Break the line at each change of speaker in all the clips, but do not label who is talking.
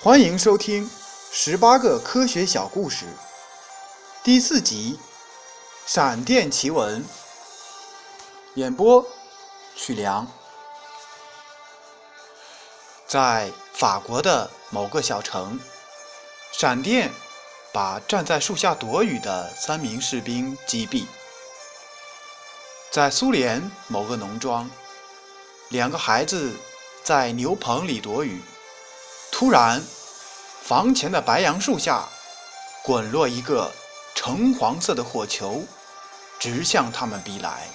欢迎收听《十八个科学小故事》第四集《闪电奇闻》。演播：曲良。在法国的某个小城，闪电把站在树下躲雨的三名士兵击毙。在苏联某个农庄，两个孩子在牛棚里躲雨。突然，房前的白杨树下滚落一个橙黄色的火球，直向他们逼来。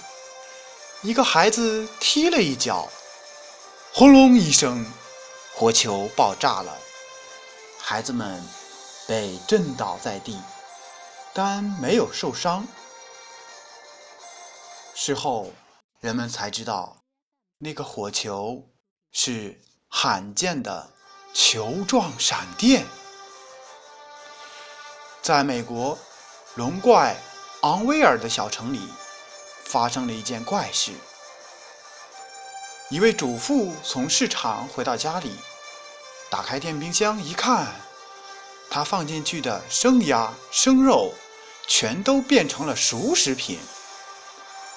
一个孩子踢了一脚，轰隆一声，火球爆炸了。孩子们被震倒在地，但没有受伤。事后，人们才知道，那个火球是罕见的球状闪电。在美国龙怪昂威尔的小城里，发生了一件怪事：一位主妇从市场回到家里，打开电冰箱一看，她放进去的生鸭、生肉全都变成了熟食品。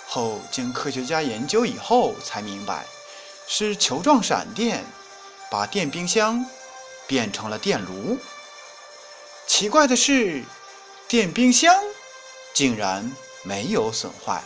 后经科学家研究以后，才明白是球状闪电把电冰箱变成了电炉。奇怪的是，电冰箱竟然没有损坏。